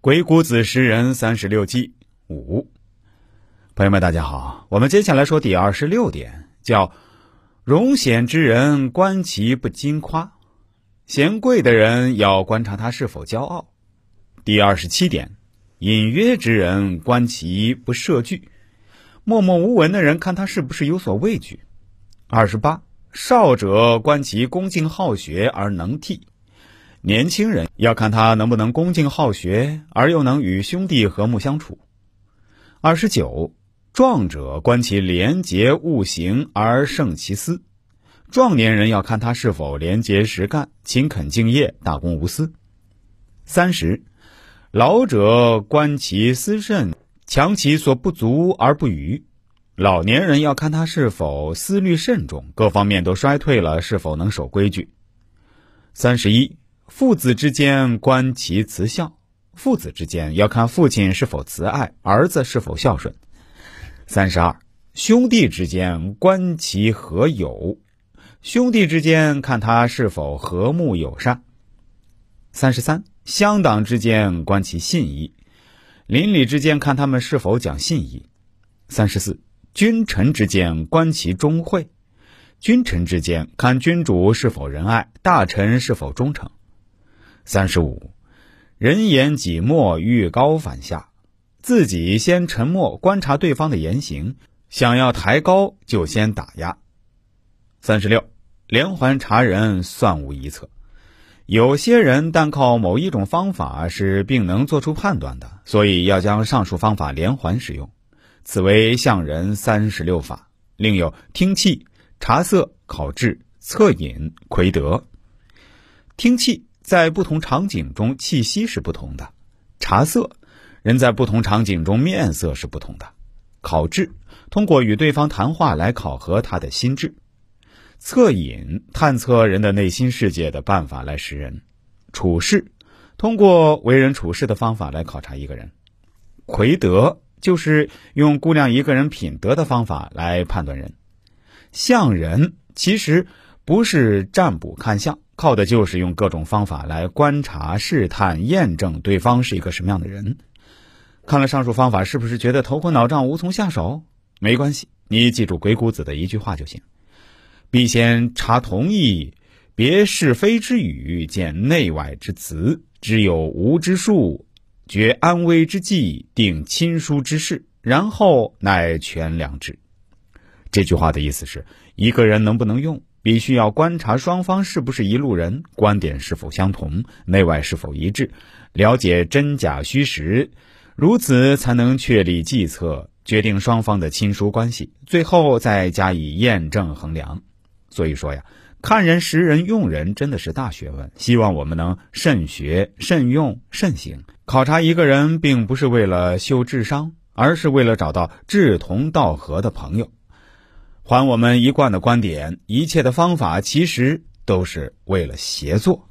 鬼谷子识人三十六计五，朋友们，大家好，我们接下来说第二十六点，叫荣显之人观其不矜夸，贤贵的人要观察他是否骄傲。第二十七点，隐约之人观其不设惧，默默无闻的人看他是不是有所畏惧。二十八，少者观其恭敬好学而能替。年轻人要看他能不能恭敬好学，而又能与兄弟和睦相处。二十九，壮者观其廉洁务行而胜其私。壮年人要看他是否廉洁实干、勤恳敬业、大公无私。三十，老者观其思慎，强其所不足而不愚。老年人要看他是否思虑慎重，各方面都衰退了，是否能守规矩。三十一。父子之间观其慈孝，父子之间要看父亲是否慈爱，儿子是否孝顺。三十二，兄弟之间观其和友，兄弟之间看他是否和睦友善。三十三，乡党之间观其信义，邻里之间看他们是否讲信义。三十四，君臣之间观其忠惠，君臣之间看君主是否仁爱，大臣是否忠诚。三十五，人言己默，欲高反下，自己先沉默，观察对方的言行，想要抬高就先打压。三十六，连环查人算无一策，有些人单靠某一种方法是并能做出判断的，所以要将上述方法连环使用。此为相人三十六法，另有听气、察色、考质、测饮、窥德。听气。在不同场景中，气息是不同的；茶色，人在不同场景中面色是不同的；考智，通过与对方谈话来考核他的心智；测隐，探测人的内心世界的办法来识人；处事，通过为人处事的方法来考察一个人；魁德，就是用估量一个人品德的方法来判断人；相人，其实不是占卜看相。靠的就是用各种方法来观察、试探、验证对方是一个什么样的人。看了上述方法，是不是觉得头昏脑胀、无从下手？没关系，你记住鬼谷子的一句话就行：必先察同意，别是非之语，见内外之词，知有无之术，决安危之计，定亲疏之事，然后乃全良知。这句话的意思是，一个人能不能用？必须要观察双方是不是一路人，观点是否相同，内外是否一致，了解真假虚实，如此才能确立计策，决定双方的亲疏关系，最后再加以验证衡量。所以说呀，看人识人用人真的是大学问，希望我们能慎学慎用慎行。考察一个人，并不是为了秀智商，而是为了找到志同道合的朋友。还我们一贯的观点，一切的方法其实都是为了协作。